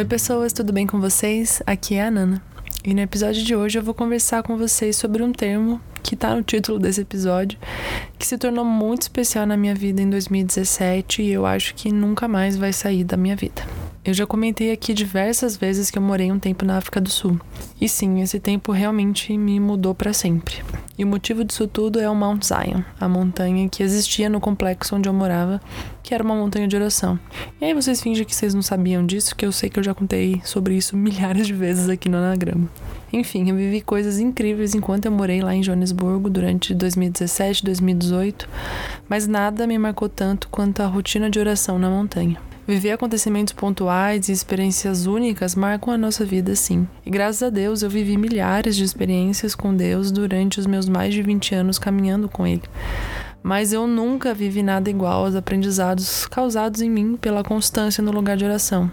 Oi, pessoas, tudo bem com vocês? Aqui é a Nana. E no episódio de hoje eu vou conversar com vocês sobre um termo que está no título desse episódio, que se tornou muito especial na minha vida em 2017 e eu acho que nunca mais vai sair da minha vida. Eu já comentei aqui diversas vezes que eu morei um tempo na África do Sul. E sim, esse tempo realmente me mudou para sempre. E o motivo disso tudo é o Mount Zion, a montanha que existia no complexo onde eu morava, que era uma montanha de oração. E aí vocês fingem que vocês não sabiam disso, que eu sei que eu já contei sobre isso milhares de vezes aqui no Anagrama. Enfim, eu vivi coisas incríveis enquanto eu morei lá em Joanesburgo durante 2017, 2018, mas nada me marcou tanto quanto a rotina de oração na montanha. Viver acontecimentos pontuais e experiências únicas marcam a nossa vida, sim. E graças a Deus eu vivi milhares de experiências com Deus durante os meus mais de 20 anos caminhando com Ele. Mas eu nunca vivi nada igual aos aprendizados causados em mim pela constância no lugar de oração,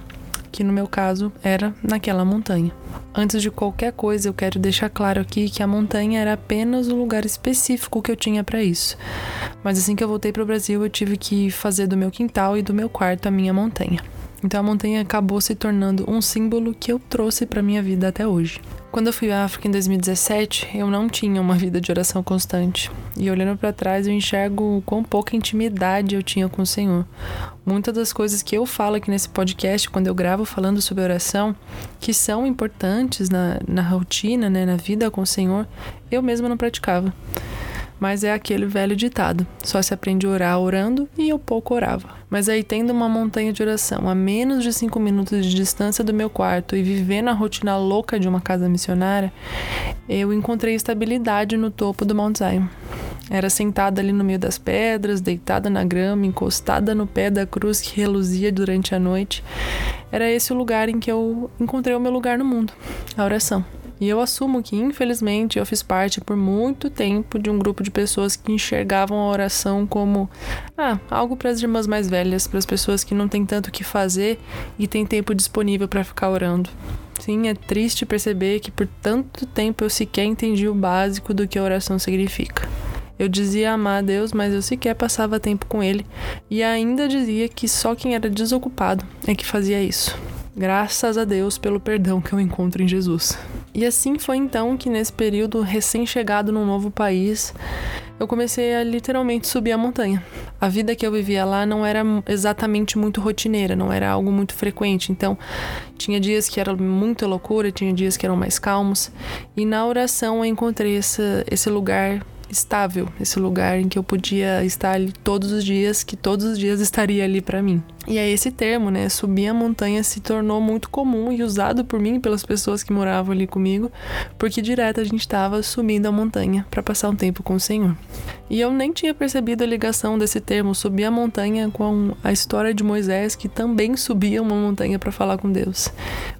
que no meu caso era naquela montanha. Antes de qualquer coisa, eu quero deixar claro aqui que a montanha era apenas o lugar específico que eu tinha para isso. Mas assim que eu voltei para o Brasil, eu tive que fazer do meu quintal e do meu quarto a minha montanha. Então a montanha acabou se tornando um símbolo que eu trouxe para minha vida até hoje. Quando eu fui à África em 2017, eu não tinha uma vida de oração constante. E olhando para trás, eu enxergo quão pouca intimidade eu tinha com o Senhor. Muitas das coisas que eu falo aqui nesse podcast, quando eu gravo falando sobre oração, que são importantes na, na rotina, né, na vida com o Senhor, eu mesma não praticava. Mas é aquele velho ditado: só se aprende a orar orando e eu pouco orava. Mas aí, tendo uma montanha de oração a menos de cinco minutos de distância do meu quarto e vivendo a rotina louca de uma casa missionária, eu encontrei estabilidade no topo do Mount Zion. Era sentada ali no meio das pedras, deitada na grama, encostada no pé da cruz que reluzia durante a noite. Era esse o lugar em que eu encontrei o meu lugar no mundo, a oração. E eu assumo que, infelizmente, eu fiz parte por muito tempo de um grupo de pessoas que enxergavam a oração como ah, algo para as irmãs mais velhas, para as pessoas que não têm tanto o que fazer e têm tempo disponível para ficar orando. Sim, é triste perceber que por tanto tempo eu sequer entendi o básico do que a oração significa. Eu dizia amar a Deus, mas eu sequer passava tempo com Ele e ainda dizia que só quem era desocupado é que fazia isso. Graças a Deus pelo perdão que eu encontro em Jesus. E assim foi então que, nesse período recém-chegado num novo país, eu comecei a literalmente subir a montanha. A vida que eu vivia lá não era exatamente muito rotineira, não era algo muito frequente. Então, tinha dias que era muita loucura, tinha dias que eram mais calmos. E na oração eu encontrei esse, esse lugar estável, esse lugar em que eu podia estar ali todos os dias, que todos os dias estaria ali para mim. E aí esse termo, né, subir a montanha se tornou muito comum e usado por mim e pelas pessoas que moravam ali comigo, porque direto a gente estava subindo a montanha para passar um tempo com o Senhor. E eu nem tinha percebido a ligação desse termo subir a montanha com a história de Moisés, que também subia uma montanha para falar com Deus.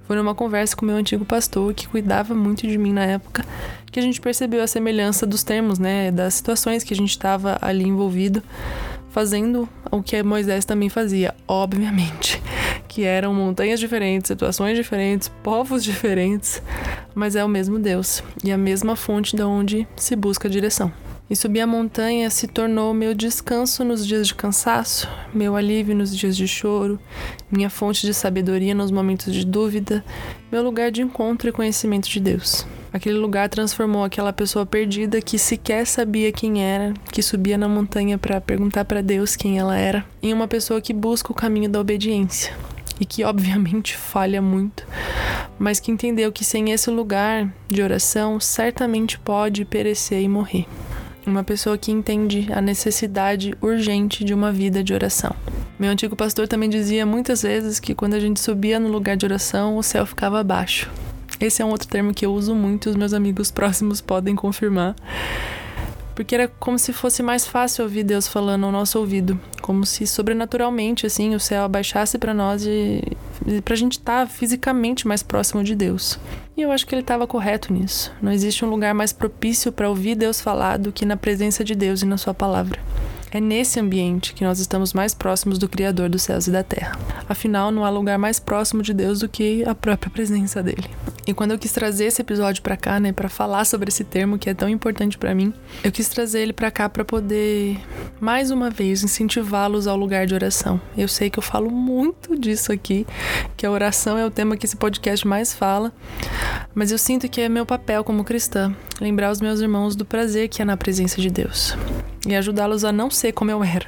Foi numa conversa com meu antigo pastor, que cuidava muito de mim na época, que a gente percebeu a semelhança dos termos, né, das situações que a gente estava ali envolvido fazendo o que Moisés também fazia, obviamente, que eram montanhas diferentes, situações diferentes, povos diferentes, mas é o mesmo Deus e a mesma fonte de onde se busca a direção. E subir a montanha se tornou meu descanso nos dias de cansaço, meu alívio nos dias de choro, minha fonte de sabedoria nos momentos de dúvida, meu lugar de encontro e conhecimento de Deus. Aquele lugar transformou aquela pessoa perdida que sequer sabia quem era, que subia na montanha para perguntar para Deus quem ela era, em uma pessoa que busca o caminho da obediência e que obviamente falha muito, mas que entendeu que sem esse lugar de oração certamente pode perecer e morrer. Uma pessoa que entende a necessidade urgente de uma vida de oração. Meu antigo pastor também dizia muitas vezes que quando a gente subia no lugar de oração, o céu ficava abaixo. Esse é um outro termo que eu uso muito, os meus amigos próximos podem confirmar. Porque era como se fosse mais fácil ouvir Deus falando ao nosso ouvido, como se sobrenaturalmente assim o céu abaixasse para nós e, e pra gente estar tá fisicamente mais próximo de Deus. E eu acho que ele estava correto nisso. Não existe um lugar mais propício para ouvir Deus falar do que na presença de Deus e na sua palavra. É nesse ambiente que nós estamos mais próximos do Criador dos céus e da terra. Afinal, não há lugar mais próximo de Deus do que a própria presença dele. E quando eu quis trazer esse episódio para cá, né, para falar sobre esse termo que é tão importante para mim, eu quis trazer ele para cá para poder mais uma vez incentivá-los ao lugar de oração. Eu sei que eu falo muito disso aqui, que a oração é o tema que esse podcast mais fala, mas eu sinto que é meu papel como cristã lembrar os meus irmãos do prazer que é na presença de Deus e ajudá-los a não ser como eu era,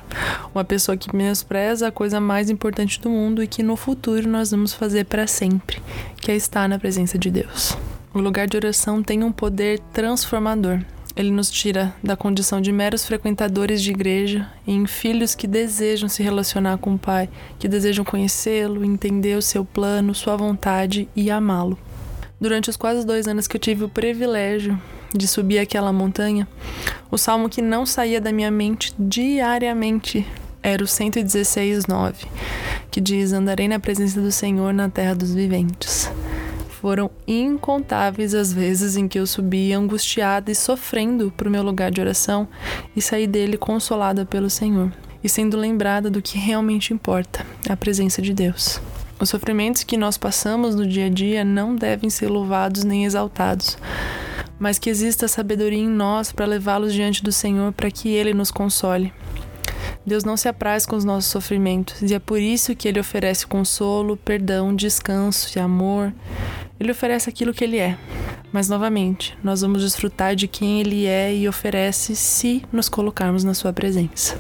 uma pessoa que menospreza a coisa mais importante do mundo e que no futuro nós vamos fazer para sempre, que é estar na presença de Deus. O lugar de oração tem um poder transformador. Ele nos tira da condição de meros frequentadores de igreja em filhos que desejam se relacionar com o Pai, que desejam conhecê-lo, entender o seu plano, sua vontade e amá-lo. Durante os quase dois anos que eu tive o privilégio de subir aquela montanha, o salmo que não saía da minha mente diariamente era o 116, 9, que diz: Andarei na presença do Senhor na terra dos viventes. Foram incontáveis as vezes em que eu subia angustiada e sofrendo para o meu lugar de oração e saí dele consolada pelo Senhor e sendo lembrada do que realmente importa, a presença de Deus. Os sofrimentos que nós passamos no dia a dia não devem ser louvados nem exaltados, mas que exista sabedoria em nós para levá-los diante do Senhor para que Ele nos console. Deus não se apraz com os nossos sofrimentos e é por isso que Ele oferece consolo, perdão, descanso e amor. Ele oferece aquilo que Ele é. Mas novamente, nós vamos desfrutar de quem Ele é e oferece se nos colocarmos na Sua presença.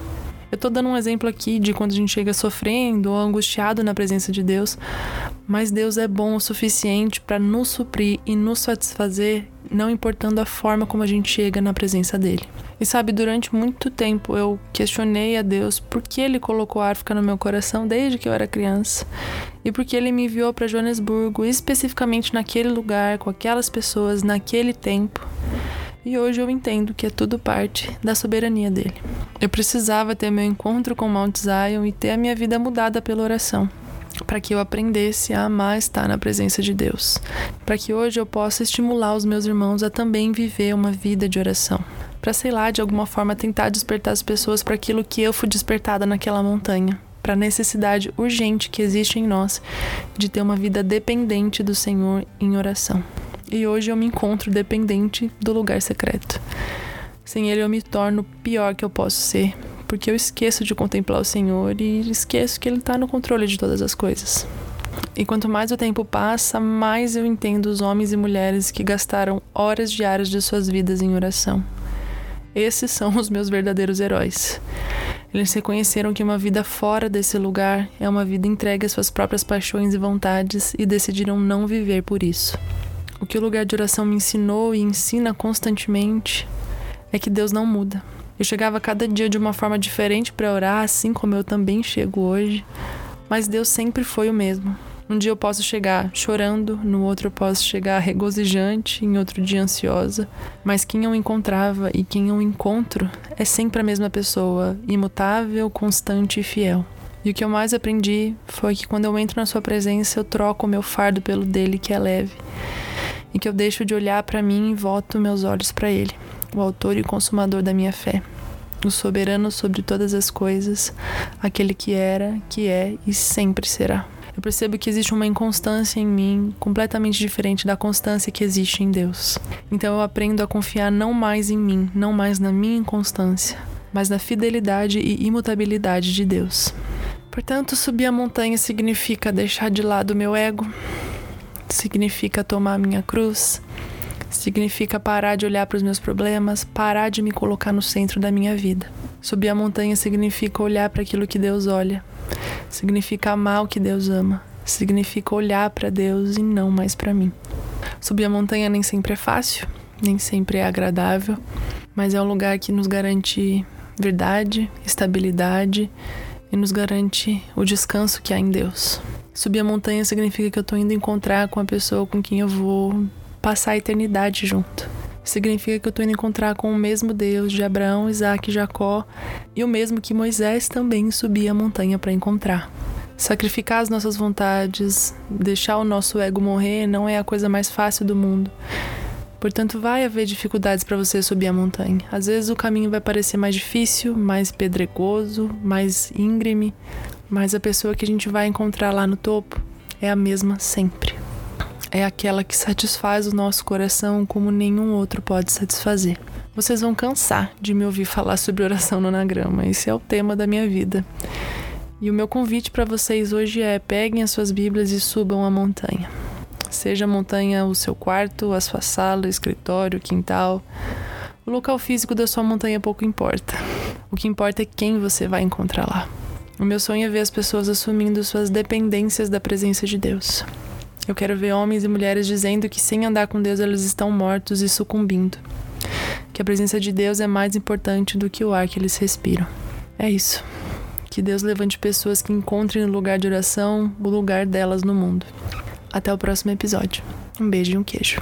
Eu tô dando um exemplo aqui de quando a gente chega sofrendo ou angustiado na presença de Deus, mas Deus é bom o suficiente para nos suprir e nos satisfazer, não importando a forma como a gente chega na presença dele. E sabe, durante muito tempo eu questionei a Deus por que ele colocou a África no meu coração desde que eu era criança e por que ele me enviou para Joanesburgo, especificamente naquele lugar, com aquelas pessoas, naquele tempo. E hoje eu entendo que é tudo parte da soberania dele. Eu precisava ter meu encontro com Mount Zion e ter a minha vida mudada pela oração, para que eu aprendesse a amar estar na presença de Deus, para que hoje eu possa estimular os meus irmãos a também viver uma vida de oração, para sei lá, de alguma forma tentar despertar as pessoas para aquilo que eu fui despertada naquela montanha, para a necessidade urgente que existe em nós de ter uma vida dependente do Senhor em oração. E hoje eu me encontro dependente do lugar secreto. Sem ele eu me torno pior que eu posso ser, porque eu esqueço de contemplar o Senhor e esqueço que ele está no controle de todas as coisas. E quanto mais o tempo passa, mais eu entendo os homens e mulheres que gastaram horas diárias de suas vidas em oração. Esses são os meus verdadeiros heróis. Eles reconheceram que uma vida fora desse lugar é uma vida entregue às suas próprias paixões e vontades e decidiram não viver por isso. O que o lugar de oração me ensinou e ensina constantemente é que Deus não muda. Eu chegava cada dia de uma forma diferente para orar, assim como eu também chego hoje, mas Deus sempre foi o mesmo. Um dia eu posso chegar chorando, no outro eu posso chegar regozijante, em outro dia ansiosa, mas quem eu encontrava e quem eu encontro é sempre a mesma pessoa, imutável, constante e fiel. E o que eu mais aprendi foi que quando eu entro na sua presença, eu troco o meu fardo pelo dele, que é leve e que eu deixo de olhar para mim e volto meus olhos para Ele, o Autor e Consumador da minha fé, o soberano sobre todas as coisas, aquele que era, que é e sempre será. Eu percebo que existe uma inconstância em mim completamente diferente da constância que existe em Deus. Então eu aprendo a confiar não mais em mim, não mais na minha inconstância, mas na fidelidade e imutabilidade de Deus. Portanto, subir a montanha significa deixar de lado o meu ego, significa tomar minha cruz, significa parar de olhar para os meus problemas, parar de me colocar no centro da minha vida. Subir a montanha significa olhar para aquilo que Deus olha, significa amar o que Deus ama, significa olhar para Deus e não mais para mim. Subir a montanha nem sempre é fácil, nem sempre é agradável, mas é um lugar que nos garante verdade, estabilidade e nos garante o descanso que há em Deus. Subir a montanha significa que eu tô indo encontrar com a pessoa com quem eu vou passar a eternidade junto. Significa que eu tô indo encontrar com o mesmo Deus de Abraão, Isaac e Jacó e o mesmo que Moisés também subia a montanha para encontrar. Sacrificar as nossas vontades, deixar o nosso ego morrer não é a coisa mais fácil do mundo. Portanto, vai haver dificuldades para você subir a montanha. Às vezes o caminho vai parecer mais difícil, mais pedregoso, mais íngreme, mas a pessoa que a gente vai encontrar lá no topo é a mesma sempre. É aquela que satisfaz o nosso coração como nenhum outro pode satisfazer. Vocês vão cansar de me ouvir falar sobre oração no anagrama. Esse é o tema da minha vida. E o meu convite para vocês hoje é: peguem as suas Bíblias e subam a montanha. Seja a montanha o seu quarto, a sua sala, escritório, quintal. O local físico da sua montanha pouco importa. O que importa é quem você vai encontrar lá. O meu sonho é ver as pessoas assumindo suas dependências da presença de Deus. Eu quero ver homens e mulheres dizendo que sem andar com Deus eles estão mortos e sucumbindo. Que a presença de Deus é mais importante do que o ar que eles respiram. É isso. Que Deus levante pessoas que encontrem no lugar de oração o lugar delas no mundo. Até o próximo episódio. Um beijo e um queijo.